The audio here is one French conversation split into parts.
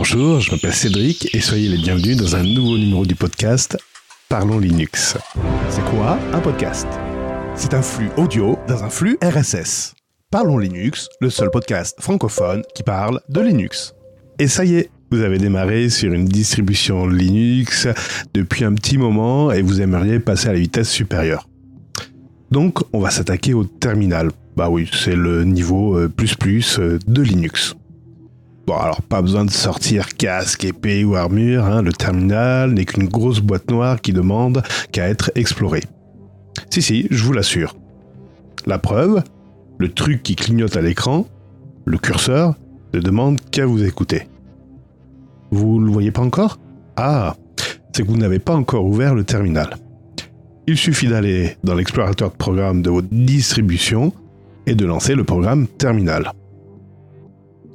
Bonjour, je m'appelle Cédric et soyez les bienvenus dans un nouveau numéro du podcast Parlons Linux. C'est quoi un podcast? C'est un flux audio dans un flux RSS. Parlons Linux, le seul podcast francophone qui parle de Linux. Et ça y est, vous avez démarré sur une distribution Linux depuis un petit moment et vous aimeriez passer à la vitesse supérieure. Donc, on va s'attaquer au terminal. Bah oui, c'est le niveau euh, plus plus euh, de Linux. Bon, alors pas besoin de sortir casque, épée ou armure, hein, le terminal n'est qu'une grosse boîte noire qui demande qu'à être explorée. Si, si, je vous l'assure. La preuve, le truc qui clignote à l'écran, le curseur, ne demande qu'à vous écouter. Vous le voyez pas encore? Ah, c'est que vous n'avez pas encore ouvert le terminal. Il suffit d'aller dans l'explorateur de programme de votre distribution et de lancer le programme terminal.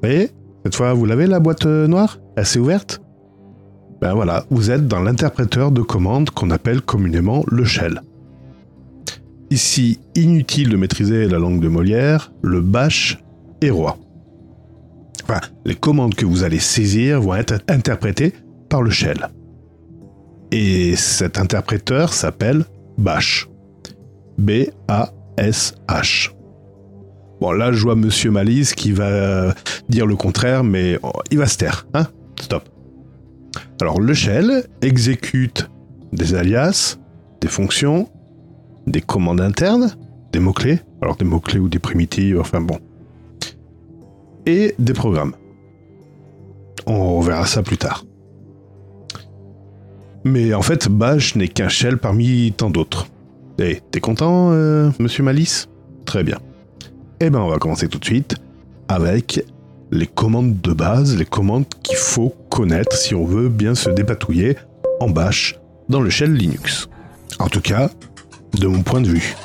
Et cette fois, vous l'avez la boîte noire? Assez ouverte? Ben voilà, vous êtes dans l'interpréteur de commande qu'on appelle communément le shell. Ici, inutile de maîtriser la langue de Molière, le bash est roi. Enfin, les commandes que vous allez saisir vont être interprétées par le shell. Et cet interpréteur s'appelle bash. B-A-S-H. Bon, là, je vois Monsieur Malice qui va dire le contraire, mais oh, il va se taire, hein Stop. Alors, le shell exécute des alias, des fonctions, des commandes internes, des mots-clés, alors des mots-clés ou des primitives, enfin bon, et des programmes. On verra ça plus tard. Mais en fait, Bash n'est qu'un shell parmi tant d'autres. Et t'es content, euh, monsieur Malice? Très bien. Eh ben, on va commencer tout de suite avec les commandes de base, les commandes qu'il faut connaître si on veut bien se dépatouiller en Bash dans le shell Linux. En tout cas, de mon point de vue.